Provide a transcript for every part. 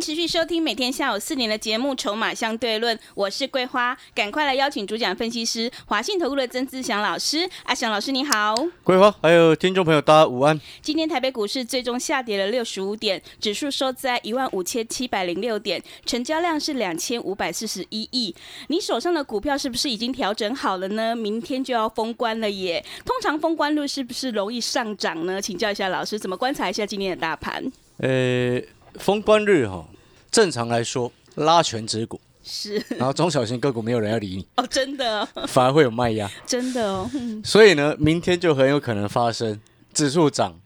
持续收听每天下午四点的节目《筹码相对论》，我是桂花，赶快来邀请主讲分析师华信投顾的曾志祥老师。阿祥老师你好，桂花还有听众朋友大家午安。今天台北股市最终下跌了六十五点，指数收在一万五千七百零六点，成交量是两千五百四十一亿。你手上的股票是不是已经调整好了呢？明天就要封关了耶，通常封关率是不是容易上涨呢？请教一下老师，怎么观察一下今天的大盘？呃，封关日哈，正常来说拉全指股，是。然后中小型个股没有人要理你，哦，真的。哦，反而会有卖压，真的哦，嗯所以呢，明天就很有可能发生指数涨，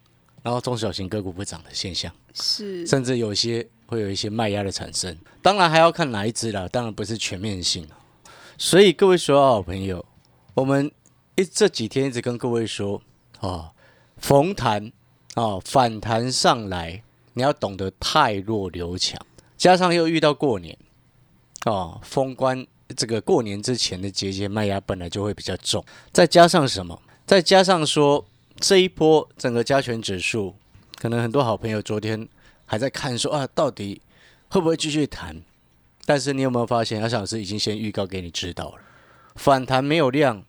然后中小型个股不涨的现象，是。甚至有些会有一些卖压的产生。当然还要看哪一只啦，当然不是全面性。所以各位所有好朋友，我们一这几天一直跟各位说啊，逢弹啊反弹上来，你要懂得太弱留强，加上又遇到过年哦，封关这个过年之前的节节卖压本来就会比较重，再加上什么？再加上说这一波整个加权指数，可能很多好朋友昨天还在看说啊，到底会不会继续弹？但是你有没有发现，阿翔老师已经先预告给你知道了，反弹没有量，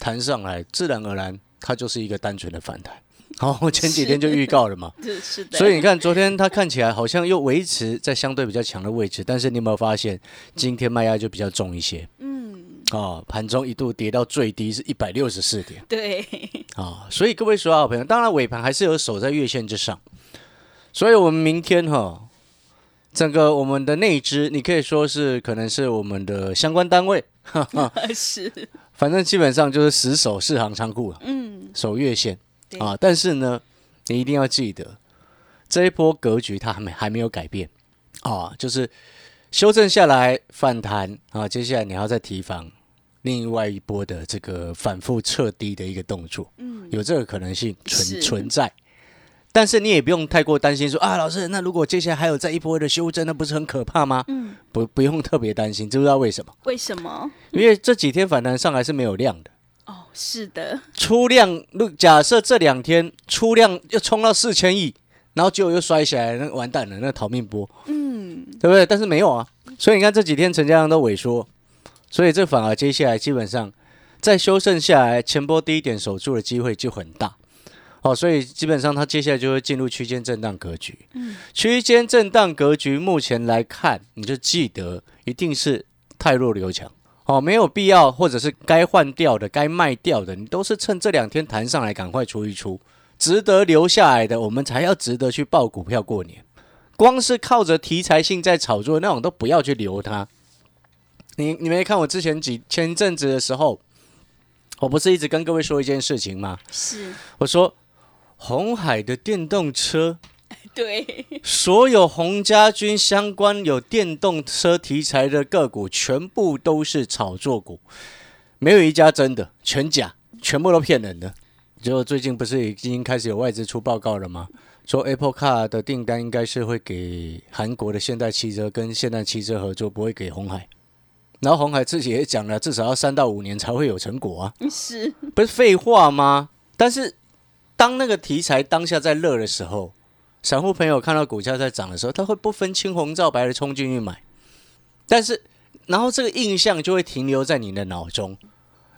弹上来，自然而然它就是一个单纯的反弹。好，前几天就预告了嘛，是是的，所以你看，昨天它看起来好像又维持在相对比较强的位置，但是你有没有发现，今天卖压就比较重一些？嗯，哦，盘中一度跌到最低是一百六十四点对，啊、所以各位所有好朋友，当然尾盘还是有守在月线之上，所以我们明天哈、整个我们的内资，你可以说是可能是我们的相关单位，哈哈，是，反正基本上就是死守四行仓库了，嗯，守月线。对啊，但是呢，你一定要记得，这一波格局它还没还没有改变啊，就是修正下来反弹啊，接下来你要再提防另外一波的这个反复撤低的一个动作，嗯，有这个可能性存存在。但是你也不用太过担心说啊，老师，那如果接下来还有再一波的修正，那不是很可怕吗？嗯，不，不用特别担心，知不知道为什么？为什么？因为这几天反弹上来是没有量的。哦，是的，出量，如假设这两天出量又冲到四千亿，然后结果又摔下来，那完蛋了，那逃命波，嗯，对不对？但是没有啊，所以你看这几天成交量都萎缩，所以这反而接下来基本上再修正下来，前波低点守住的机会就很大。哦，所以基本上它接下来就会进入区间震荡格局。嗯，区间震荡格局目前来看，你就记得一定是太弱留强。哦，没有必要，或者是该换掉的、该卖掉的，你都是趁这两天弹上来赶快出一出，值得留下来的，我们才要值得去报股票过年。光是靠着题材性在炒作那种，都不要去留它。你你没看我之前几前阵子的时候，我不是一直跟各位说一件事情吗？是，我说红海的电动车 对，所有洪家军相关有电动车题材的个股，全部都是炒作股，没有一家真的，全假，全部都骗人的。结果最近不是已经开始有外资出报告了吗？说 Apple Car 的订单应该是会给韩国的现代汽车跟现代汽车合作，不会给红海。然后红海自己也讲了，至少要三到五年才会有成果啊。是，不是废话吗？但是当那个题材当下在热的时候，散户朋友看到股价在涨的时候，他会不分青红皂白的冲进去买。但是，然后这个印象就会停留在你的脑中。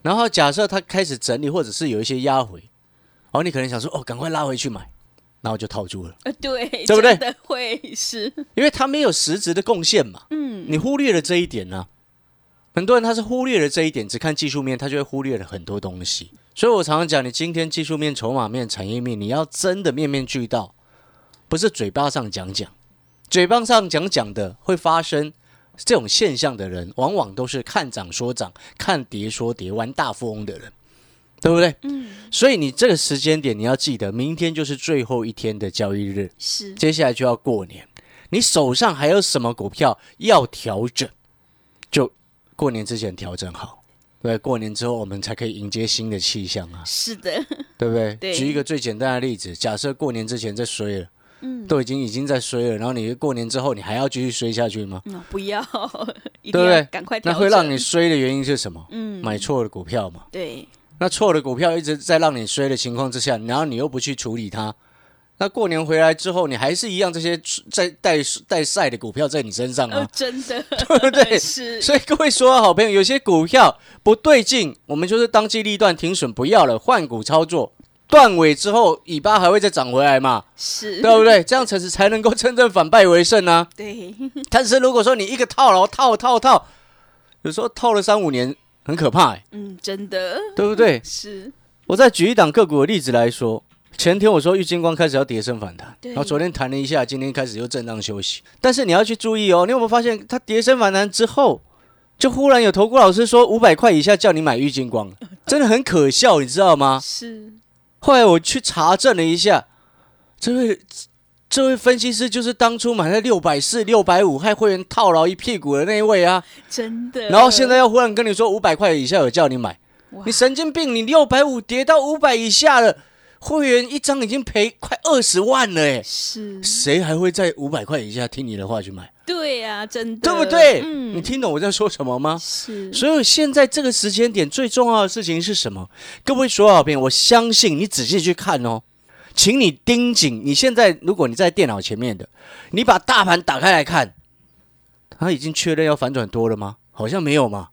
然后假设他开始整理，或者是有一些压回，然后你可能想说：“哦，赶快拉回去买。”然后就套住了，呃，对，对不对真的会是，因为他没有实质的贡献嘛。嗯，你忽略了这一点呢、很多人他是忽略了这一点，只看技术面，他就会忽略了很多东西。所以我常常讲，你今天技术面、筹码面、产业面，你要真的面面俱到，不是嘴巴上讲讲，嘴巴上讲讲的会发生这种现象的人，往往都是看涨说涨、看跌说跌、玩大富翁的人，对不对？嗯，所以你这个时间点，你要记得，明天就是最后一天的交易日，是，接下来就要过年，你手上还有什么股票要调整？就过年之前调整好，对，过年之后我们才可以迎接新的气象啊，是的，对不对？对举一个最简单的例子，假设过年之前在衰了，嗯都已经已经在衰了，然后你过年之后你还要继续衰下去吗？嗯，不要，一对不对赶快。那会让你衰的原因是什么？嗯，买错了股票嘛。对，那错的股票一直在让你衰的情况之下，然后你又不去处理它，那过年回来之后，你还是一样这些在带带晒的股票在你身上呃啊，，真的，对不对？是，所以各位说好朋友，有些股票不对劲，我们就是当机立断停损，不要了，换股操作。断尾之后，尾巴还会再长回来嘛？是，对不对？这样才是才能够真正反败为胜啊！对，但是如果说你一个套牢套套套，有时候套了三五年，很可怕、欸，嗯，真的对不对？是，我再举一档个股的例子来说，前天我说玉金光开始要跌升反弹，然后昨天弹了一下，今天开始又震荡休息。但是你要去注意哦，你有没有发现它跌升反弹之后，就忽然有投顾老师说五百块以下叫你买郁金光，真的很可笑，你知道吗？是，后来我去查证了一下，这位这位分析师就是当初买在六百四、六百五，害会员套牢一屁股的那一位啊。真的。然后现在要忽然跟你说五百块以下有叫你买，你神经病！你六百五跌到五百以下了，会员一张已经赔快二十万了，哎，是，谁还会在五百块以下听你的话去买？对呀，真的，对不对？嗯，你听懂我在说什么吗？是，所以现在这个时间点最重要的事情是什么？各位所有好朋友，我相信你仔细去看哦，请你盯紧。你现在如果你在电脑前面的，你把大盘打开来看，它已经确认要反转多了吗？好像没有嘛。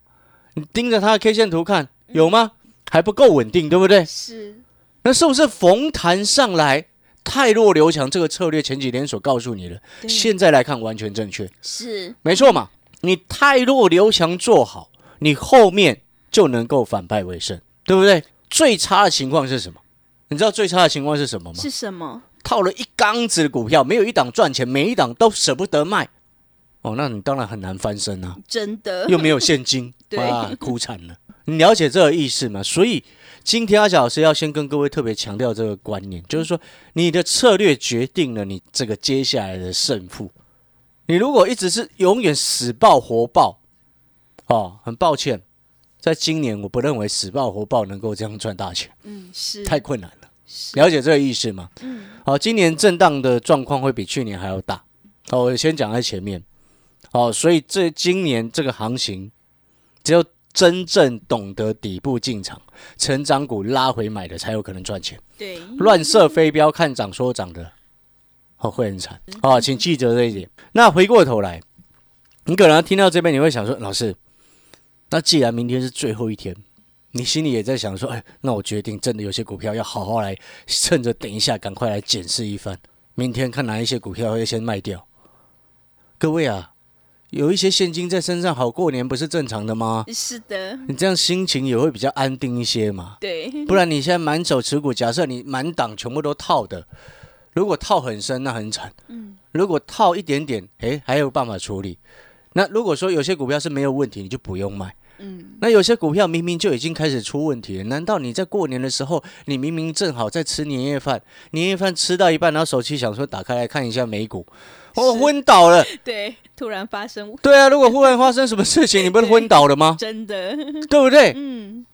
你盯着它的 K 线图看，有吗？还不够稳定，对不对？是，那是不是逢弹上来太弱留强这个策略前几天所告诉你的，现在来看完全正确。是，没错嘛，你太弱留强做好，你后面就能够反败为胜，对不对？最差的情况是什么？你知道最差的情况是什么吗？是什么？套了一缸子的股票，没有一档赚钱，每一档都舍不得卖。哦，那你当然很难翻身啊，真的，又没有现金，对啊，哭惨了。你了解这个意思吗？所以今天阿小老师要先跟各位特别强调这个观念，就是说你的策略决定了你这个接下来的胜负。你如果一直是永远死抱活抱，哦，很抱歉，在今年我不认为死抱活抱能够这样赚大钱，嗯，是，太困难了。了解这个意思吗？嗯，好，今年震荡的状况会比去年还要大。好，我先讲在前面。好，所以这今年这个行情，只有真正懂得底部进场、成长股拉回买的，才有可能赚钱。对，乱射飞镖、看涨说涨的，哦，会很惨。哦，请记得这一点。那回过头来，你可能听到这边，你会想说，老师，那既然明天是最后一天，你心里也在想说，哎，那我决定真的有些股票要好好来，趁着等一下赶快来检视一番，明天看哪一些股票要先卖掉。各位啊，有一些现金在身上，好过年不是正常的吗？是的，你这样心情也会比较安定一些嘛。对，不然你现在满手持股，假设你满档全部都套的，如果套很深，那很惨。嗯，如果套一点点，诶，还有办法处理。那如果说有些股票是没有问题，你就不用卖。嗯，那有些股票明明就已经开始出问题了，难道你在过年的时候，你明明正好在吃年夜饭，年夜饭吃到一半，然后手机想说打开来看一下美股，我昏倒了。对，突然发生，对啊，如果忽然发生什么事情，你不是昏倒了吗？真的，对不对？嗯，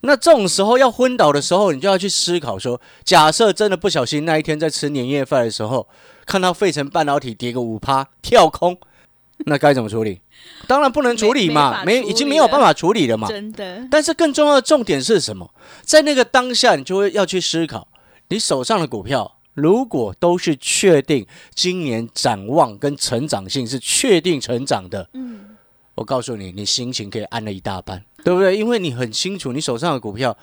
那这种时候要昏倒的时候，你就要去思考说，假设真的不小心那一天在吃年夜饭的时候，看到费城半导体跌个五趴跳空，那该怎么处理？当然不能处理嘛，没已经没有办法处理了嘛。真的，但是更重要的重点是什么？在那个当下，你就会要去思考，你手上的股票如果都是确定今年展望跟成长性是确定成长的，嗯，我告诉你，你心情可以安了一大半，对不对？因为你很清楚，你手上的股票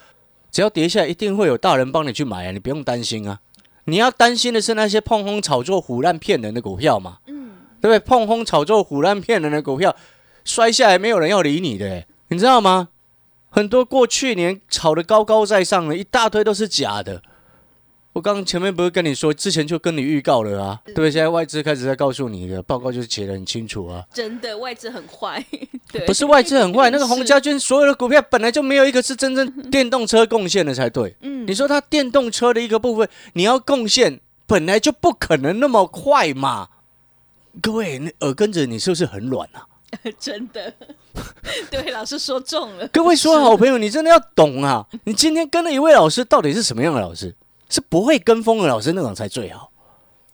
只要跌下来，一定会有大人帮你去买啊，你不用担心啊。你要担心的是那些碰轰炒作、唬烂骗人的股票嘛，嗯，对不对？碰轰炒作、唬烂骗人的股票摔下来，没有人要理你的，欸你知道吗？很多过去年炒得高高在上的，一大堆都是假的。我刚刚前面不是跟你说，之前就跟你预告了啊，对不对？现在外资开始在告诉你的报告就是写的很清楚啊。真的，外资很坏，对，不是外资很坏，那个洪家军所有的股票本来就没有一个是真正电动车贡献的才对。嗯，你说它电动车的一个部分，你要贡献，本来就不可能那么快嘛。各位，那耳根子你是不是很软啊？真的，对，老师说中了。各位说好朋友，你真的要懂啊！你今天跟了一位老师，到底是什么样的老师？是不会跟风的老师那种才最好。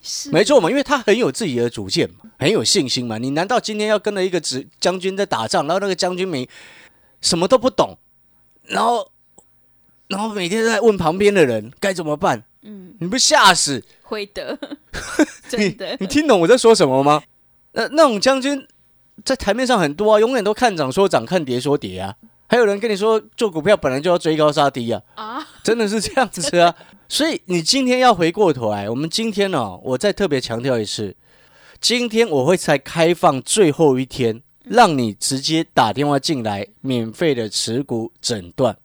是没错嘛，因为他很有自己的主见嘛，很有信心嘛。你难道今天要跟了一个指将军在打仗，然后那个将军没什么都不懂，然后然后每天在问旁边的人该怎么办？嗯，你不吓死？会的，真的。你听懂我在说什么吗？那那种将军在台面上很多啊，永远都看涨说涨，看跌说跌啊。还有人跟你说做股票本来就要追高杀低啊，啊，真的是这样子啊。所以你今天要回过头来，我们今天呢，我再特别强调一次，今天我会在开放最后一天，让你直接打电话进来，免费的持股诊断，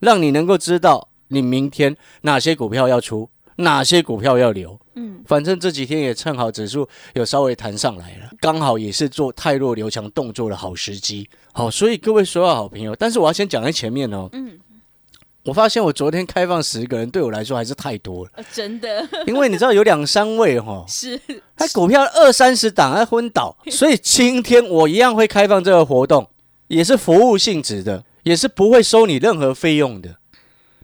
让你能够知道你明天哪些股票要出。哪些股票要留？嗯，反正这几天也趁好指数有稍微弹上来了，刚好也是做太弱留强动作的好时机。好，所以各位所有好朋友，但是我要先讲在前面哦。嗯，我发现我昨天开放十个人，对我来说还是太多了。真的，因为你知道有两三位哈，是他股票二三十档还昏倒，所以今天我一样会开放这个活动，也是服务性质的，也是不会收你任何费用的。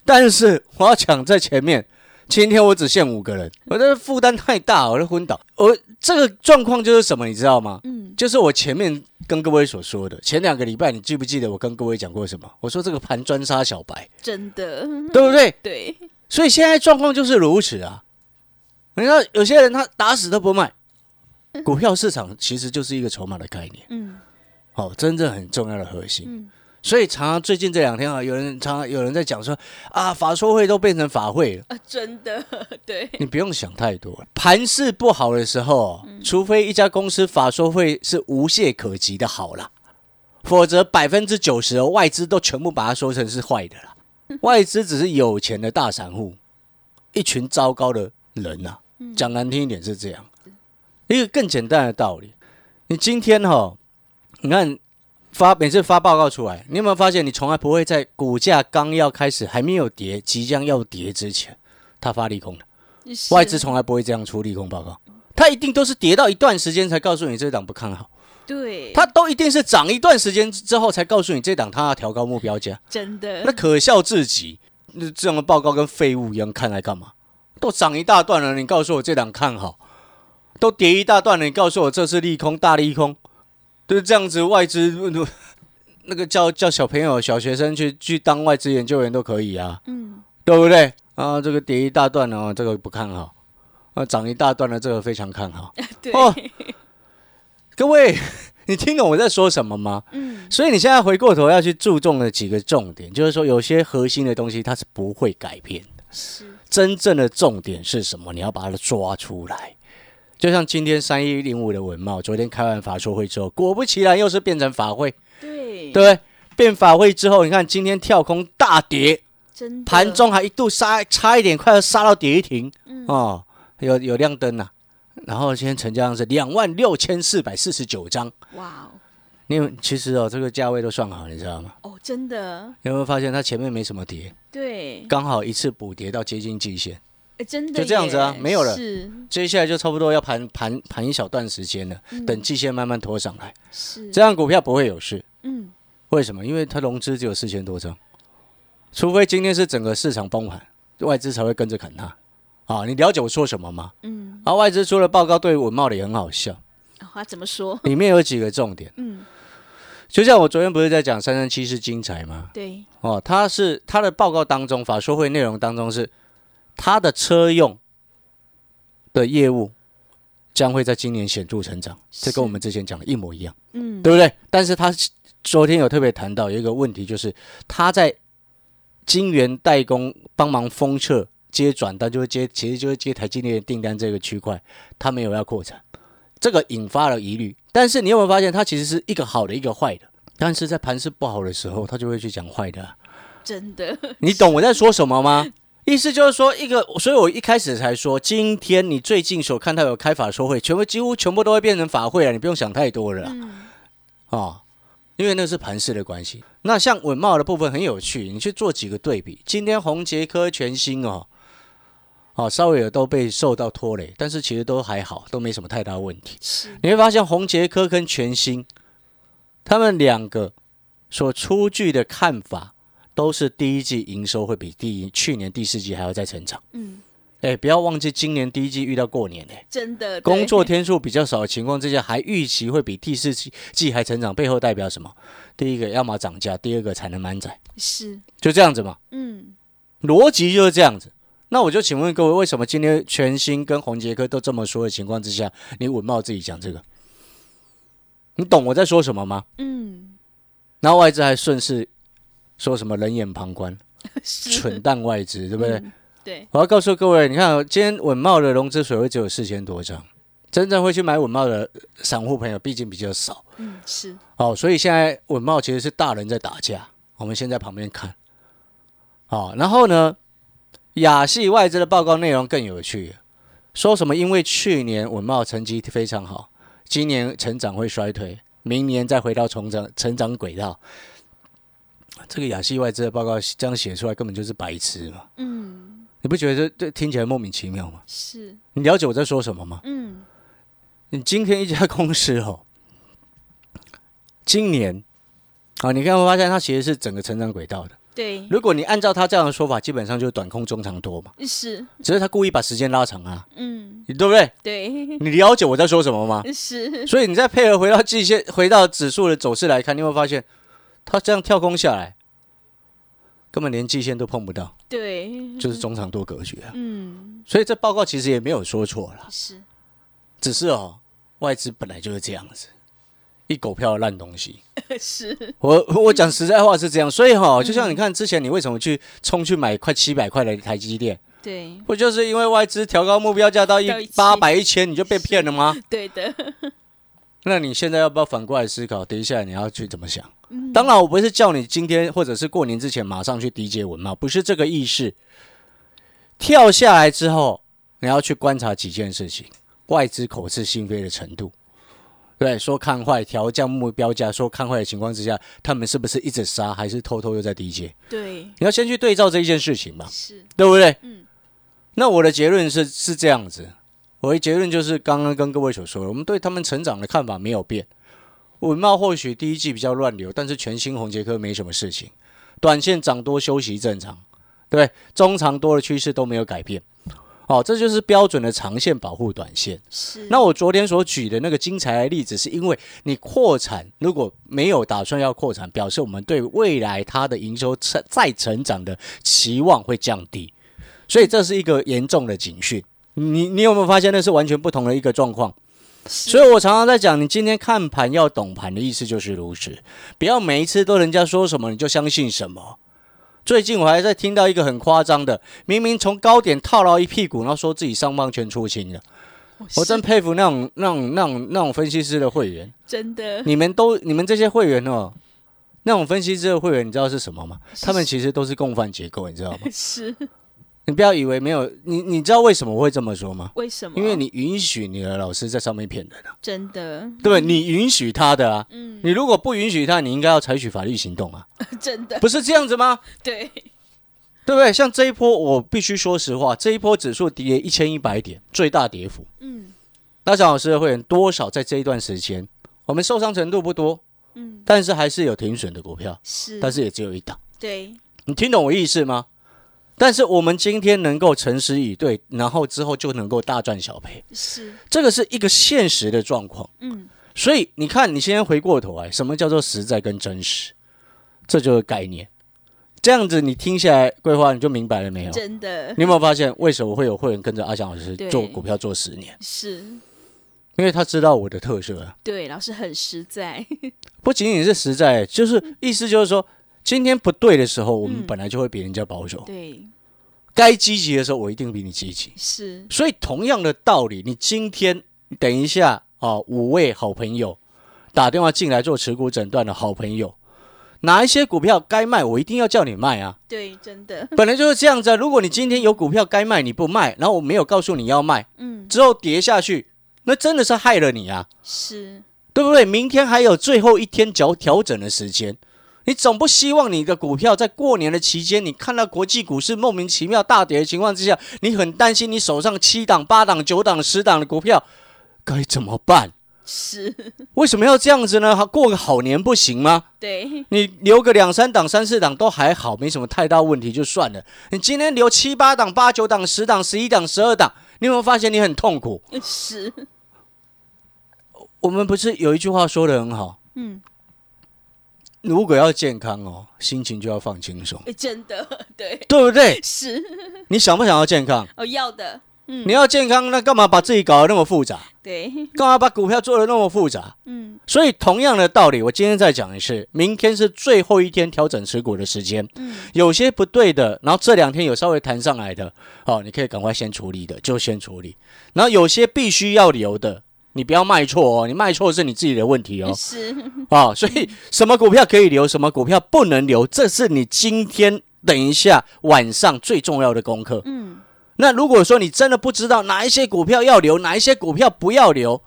但是我要抢在前面。今天我只限五个人，我的负担太大，我就昏倒。我这个状况就是什么，你知道吗？嗯，就是我前面跟各位所说的，前两个礼拜，你记不记得我跟各位讲过什么？我说这个盘专杀小白，真的，对不对？对。所以现在状况就是如此啊。你看有些人他打死都不卖，股票市场其实就是一个筹码的概念。嗯，好，真正很重要的核心。嗯。所以常常最近这两天啊，有人常常有人在讲说啊，法说会都变成法会了啊，真的，对，你不用想太多。盘势不好的时候，除非一家公司法说会是无懈可击的好了，否则百分之九十的外资都全部把它说成是坏的了。外资只是有钱的大散户，一群糟糕的人呐。讲难听一点是这样，一个更简单的道理，你今天哈，你看。发每次发报告出来，你有没有发现，你从来不会在股价刚要开始、还没有跌、即将要跌之前，他发利空的。外资从来不会这样出利空报告，他一定都是跌到一段时间才告诉你这档不看好。对，他都一定是涨一段时间之后才告诉你这档他要调高目标价。真的，那可笑至极。那这样的报告跟废物一样，看来干嘛？都涨一大段了，你告诉我这档看好；都跌一大段了，你告诉我这是利空，大利空。就是这样子，外资那个叫叫小朋友、小学生去去当外资研究员都可以啊，嗯，对不对？啊，这个跌一大段哦，这个不看好；啊，涨一大段的这个非常看好。对，各位，你听懂我在说什么吗？嗯。所以你现在回过头要去注重的几个重点，就是说有些核心的东西它是不会改变的。是。真正的重点是什么？你要把它抓出来。就像今天三一零五的文茂，昨天开完法说会之后，果不其然又是变成法会，对对？变法会之后，你看今天跳空大跌，真盘中还一度杀，差一点快要杀到跌停，嗯哦，有有亮灯呐。然后今天成交量是两万六千四百四十九张，哇哦！你有其实哦，这个价位都算好，你知道吗？哦，真的。有没有发现它前面没什么跌？对，刚好一次补跌到接近极限。真的就这样子啊，没有了。是，接下来就差不多要盘盘盘一小段时间了，等季线慢慢拖上来。是，这样股票不会有事。嗯，为什么？因为它融资只有四千多张，除非今天是整个市场崩盘，外资才会跟着砍它。啊，你了解我说什么吗？嗯。而外资出了报告，对文茂的也很好笑。他怎么说？里面有几个重点。嗯。就像我昨天不是在讲三三七是精彩吗？对。哦，他是他的报告当中，法说会内容当中是。它的车用的业务将会在今年显著成长，这跟我们之前讲的一模一样，嗯，对不对？但是他昨天有特别谈到有一个问题，就是他在金圆代工帮忙封测接转单，就是接其实就是接台积电的订单这个区块，他没有要扩产，这个引发了疑虑。但是你有没有发现，它其实是一个好的，一个坏的？但是在盘势不好的时候，他就会去讲坏的，真的？你懂我在说什么吗？意思就是说，一个，所以我一开始才说，今天你最近所看到有开法说会，全部几乎全部都会变成法会了，你不用想太多了，啊，因为那是盘势的关系。那像稳茂的部分很有趣，你去做几个对比，今天红杰科全新哦，哦，稍微有都被受到拖累，但是其实都还好，都没什么太大问题。你会发现红杰科跟全新他们两个所出具的看法都是第一季营收会比第一去年第四季还要再成长。嗯，哎，不要忘记今年第一季遇到过年哎，真的工作天数比较少的情况之下，还预期会比第四季季还成长，背后代表什么？第一个要么涨价，第二个才能满载，是，就这样子嘛，嗯，逻辑就是这样子。那我就请问各位，为什么今天全新跟红杰科都这么说的情况之下，你稳茂自己讲这个？你懂我在说什么吗？嗯，然后外资还顺势说什么冷眼旁观、蠢蛋外资，对不对？嗯对，我要告诉各位，你看哦，今天稳茂的融资水位只有四千多张，真正会去买稳茂的散户朋友毕竟比较少嗯，是，哦，所以现在稳茂其实是大人在打架，我们先在旁边看。哦、然后呢，亚系外资的报告内容更有趣，说什么因为去年稳茂成绩非常好，今年成长会衰退，明年再回到成长成长轨道。这个亚细外资的报告这样写出来，根本就是白痴嘛！嗯，你不觉得这这听起来莫名其妙吗？是，你了解我在说什么吗？嗯，你今天一家公司哦，今年啊，你看会发现它其实是整个成长轨道的。对，如果你按照他这样的说法，基本上就是短空中长多嘛，是，只是他故意把时间拉长啊，嗯，你对不对？对，你了解我在说什么吗？是，所以你再配合回到季线、回到指数的走势来看，你会发现，它这样跳空下来，根本连季线都碰不到，对，就是中长多格局啊。嗯，所以这报告其实也没有说错啦，是，只是哦，外资本来就是这样子，一狗票的烂东西。是，我我讲实在话是这样，所以哈、就像你看之前你为什么去冲去买快七百块的台积电，对，不就是因为外资调高目标价到一八百一千，你就被骗了吗？对的，那你现在要不要反过来思考？等一下你要去怎么想？当然，我不是叫你今天或者是过年之前马上去低阶文嘛，不是这个意思。跳下来之后，你要去观察几件事情：外资口是心非的程度，对，说看坏调降目标价，说看坏的情况之下，他们是不是一直杀，还是偷偷又在低阶？对，你要先去对照这一件事情嘛，是，对不对？嗯。那我的结论是是这样子，我的结论就是刚刚跟各位所说的，我们对他们成长的看法没有变。文茂或许第一季比较乱流，但是全新红杰科没什么事情，短线涨多休息正常，对不对？中长多的趋势都没有改变。好、这就是标准的长线保护短线。是，那我昨天所举的那个精彩的例子，是因为你扩产如果没有打算要扩产，表示我们对未来它的营收成再成长的期望会降低，所以这是一个严重的警讯。你你有没有发现那是完全不同的一个状况？所以我常常在讲，你今天看盘要懂盘的意思就是如此，不要每一次都人家说什么你就相信什么。最近我还在听到一个很夸张的，明明从高点套牢一屁股，然后说自己上方全出清了。我真佩服那种、那种、那种、那种分析师的会员。真的，你们都、你们这些会员哦，那种分析师的会员，你知道是什么吗？他们其实都是共犯结构，你知道吗？是你不要以为没有你，你知道为什么我会这么说吗？为什么？因为你允许你的老师在上面骗人啊，真的，对不对？你允许他的啊，嗯，你如果不允许他，你应该要采取法律行动啊，真的，不是这样子吗？对，对不对？像这一波，我必须说实话，这一波指数跌一千一百点，最大跌幅。嗯那蒋老师的会员多少在这一段时间，我们受伤程度不多，嗯，但是还是有停损的股票，是，但是也只有一档。对，你听懂我意思吗？但是我们今天能够诚实以对，然后之后就能够大赚小赔，是，这个是一个现实的状况。嗯，所以你看，你现在回过头来，什么叫做实在跟真实？这就是概念。这样子你听下来，桂花你就明白了没有？真的你有没有发现，为什么会有会员跟着阿翔老师做股票做十年？是，因为他知道我的特色啊，对，老师很实在，不仅仅是实在，就是意思就是说，今天不对的时候，我们嗯本来就会比人家保守；对，该积极的时候，我一定比你积极。是，所以同样的道理，你今天等一下啊，五位好朋友打电话进来做持股诊断的好朋友，哪一些股票该卖，我一定要叫你卖啊！对，真的，本来就是这样子啊。如果你今天有股票该卖，你不卖，然后我没有告诉你要卖，嗯，之后跌下去，那真的是害了你啊，是，对不对？明天还有最后一天调调整的时间。你总不希望你的股票在过年的期间，你看到国际股市莫名其妙大跌的情况之下，你很担心你手上七档、八档、九档、十档的股票该怎么办？是，为什么要这样子呢？过个好年不行吗？对，你留个两三档、三四档都还好，没什么太大问题就算了。你今天留七八档、八九档、十档、十一档、十二档，你有没有发现你很痛苦？是，我们不是有一句话说的很好，嗯，如果要健康哦，心情就要放轻松，诶真的，对，对不对？是，你想不想要健康？哦，要的，嗯你要健康，那干嘛把自己搞得那么复杂？对，干嘛把股票做得那么复杂？嗯所以同样的道理，我今天再讲一次，明天是最后一天调整持股的时间，嗯，有些不对的，然后这两天有稍微弹上来的，哦，你可以赶快先处理的，就先处理。然后有些必须要留的，你不要卖错哦，你卖错是你自己的问题哦。是，啊、所以什么股票可以留，什么股票不能留，这是你今天等一下晚上最重要的功课。嗯，那如果说你真的不知道哪一些股票要留，哪一些股票不要留，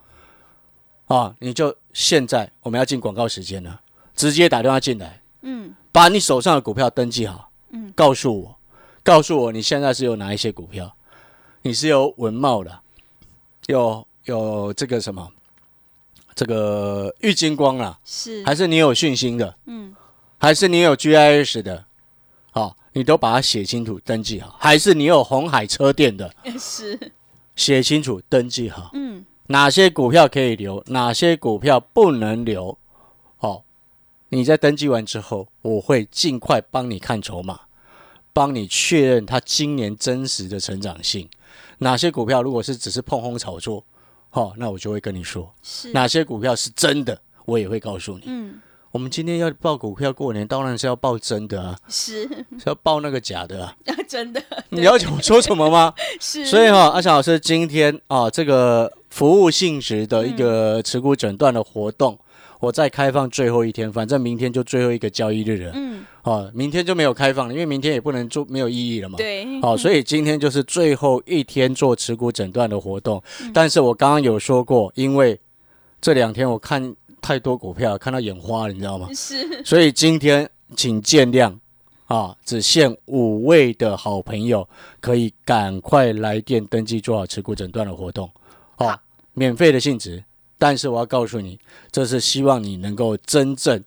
啊，你就现在我们要进广告时间了，直接打电话进来，嗯，把你手上的股票登记好，嗯，告诉我，告诉我你现在是有哪一些股票，你是有文茂的，有有这个什么，这个郁金光啦，是，还是你有信心的，嗯，还是你有 GIS 的，好、你都把它写清楚登记好，还是你有红海车店的，是，写清楚登记好，嗯，哪些股票可以留，哪些股票不能留，好、你在登记完之后，我会尽快帮你看筹码，帮你确认它今年真实的成长性。哪些股票如果是只是碰轰炒作，好、那我就会跟你说，是，哪些股票是真的，我也会告诉你。嗯，我们今天要报股票过年，当然是要报真的啊，是，是要报那个假的啊。真的，你了解我说什么吗？是，所以哈、阿强老师今天啊，这个服务性质的一个持股诊断的活动，我再开放最后一天，反正明天就最后一个交易日了。嗯，啊，明天就没有开放了，因为明天也不能做，没有意义了嘛。。对，好、所以今天就是最后一天做持股诊断的活动。但是我刚刚有说过，因为这两天我看太多股票，看到眼花了，你知道吗？是，所以今天请见谅啊，只限五位的好朋友可以赶快来电登记做好持股诊断的活动，哦好，免费的性质。但是我要告诉你，这是希望你能够真正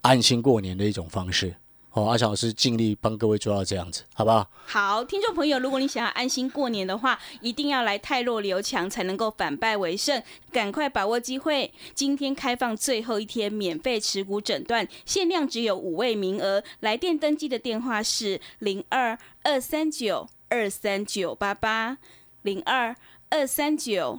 安心过年的一种方式。哦，阿强老师尽力帮各位做到这样子，好不好？好，听众朋友，如果你想要安心过年的话，一定要来泰弱留强，才能够反败为胜。赶快把握机会，今天开放最后一天免费持股诊断，限量只有五位名额。来电登记的电话是零二二三九二三九八八零二二三九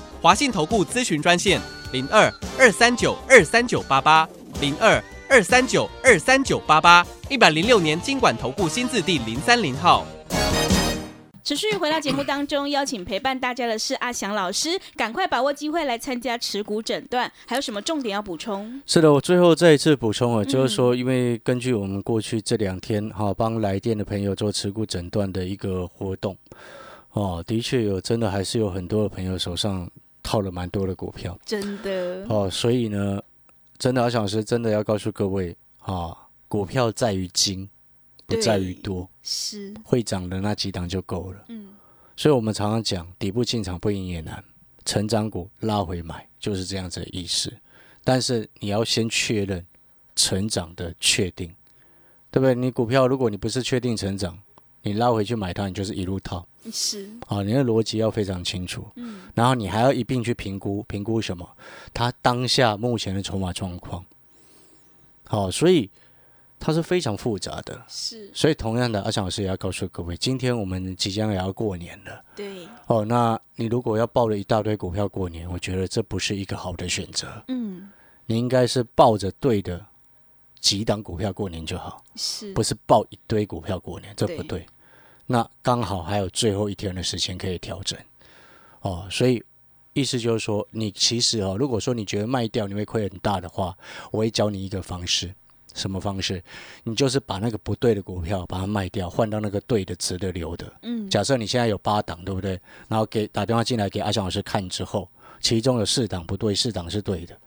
华信投顾咨询专线零二二三九二三九八八零二二三九二三九八八，一百零六年经管投顾新字第零三零号。持续回到节目当中，邀请陪伴大家的是阿翔老师，赶快把握机会来参加持股诊断。还有什么重点要补充？是的，我最后再一次补充啊，就是说，因为根据我们过去这两天哈、帮来电的朋友做持股诊断的一个活动，哦，的确有真的还是有很多的朋友手上套了蛮多的股票真的，哦，所以呢，真的阿翔老师真的要告诉各位啊，股票在于精，不在于多，是，会涨的那几档就够了。嗯，所以我们常常讲，底部进场不赢也难，成长股拉回买就是这样子的意思。但是你要先确认成长的确定，对不对？你股票如果你不是确定成长，你拉回去买它，你就是一路套是，啊。你的逻辑要非常清楚，嗯，然后你还要一并去评估，评估什么？它当下目前的筹码状况。好、所以它是非常复杂的。是，所以同样的，阿强老师也要告诉各位，今天我们即将也要过年了。对，哦，那你如果要抱了一大堆股票过年，我觉得这不是一个好的选择。嗯，你应该是抱着对的几档股票过年就好，是，不是报一堆股票过年，这不对对。那刚好还有最后一天的时间可以调整。哦，所以意思就是说，你其实哦，如果说你觉得卖掉你会亏很大的话，我会教你一个方式。什么方式？你就是把那个不对的股票把它卖掉，换到那个对的、值得留的。嗯，假设你现在有八档，对不对？然后给打电话进来给阿翔老师看之后，其中有四档不对，四档是对的，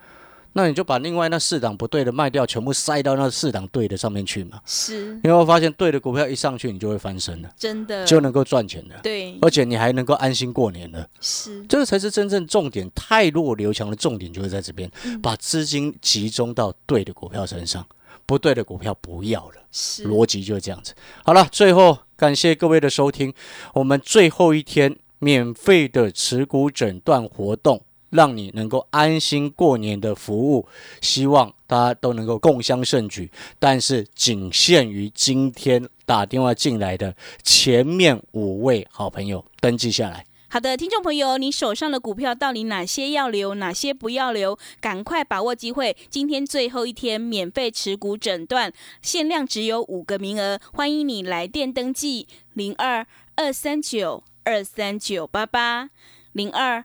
那你就把另外那四档不对的卖掉，全部塞到那四档对的上面去嘛。是你会发现，对的股票一上去，你就会翻身了，真的，就能够赚钱了，对，而且你还能够安心过年了。是这个才是真正重点，太弱留强的重点就是在这边，嗯把资金集中到对的股票身上，不对的股票不要了。是逻辑就是这样子。好了，最后感谢各位的收听，我们最后一天免费的持股诊断活动。让你能够安心过年的服务，希望大家都能够共襄盛举。但是仅限于今天打电话进来的前面五位好朋友登记下来。好的，听众朋友，你手上的股票到底哪些要留，哪些不要留？赶快把握机会，今天最后一天免费持股诊断，限量只有五个名额，欢迎你来电登记：零二二三九二三九八八零二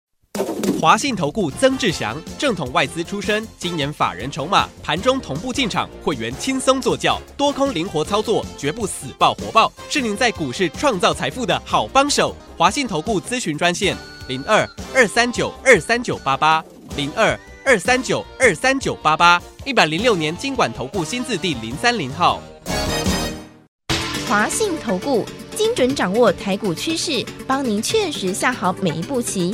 华信投顾曾志祥，正统外资出身，今年法人筹码，盘中同步进场，会员轻松做教，多空灵活操作，绝不死爆活爆，是您在股市创造财富的好帮手。华信投顾咨询专线零二二三九二三九八八零二二三九二三九八八，一百零六年经管投顾新字第零三零号。华信投顾精准掌握台股趋势，帮您确实下好每一步棋，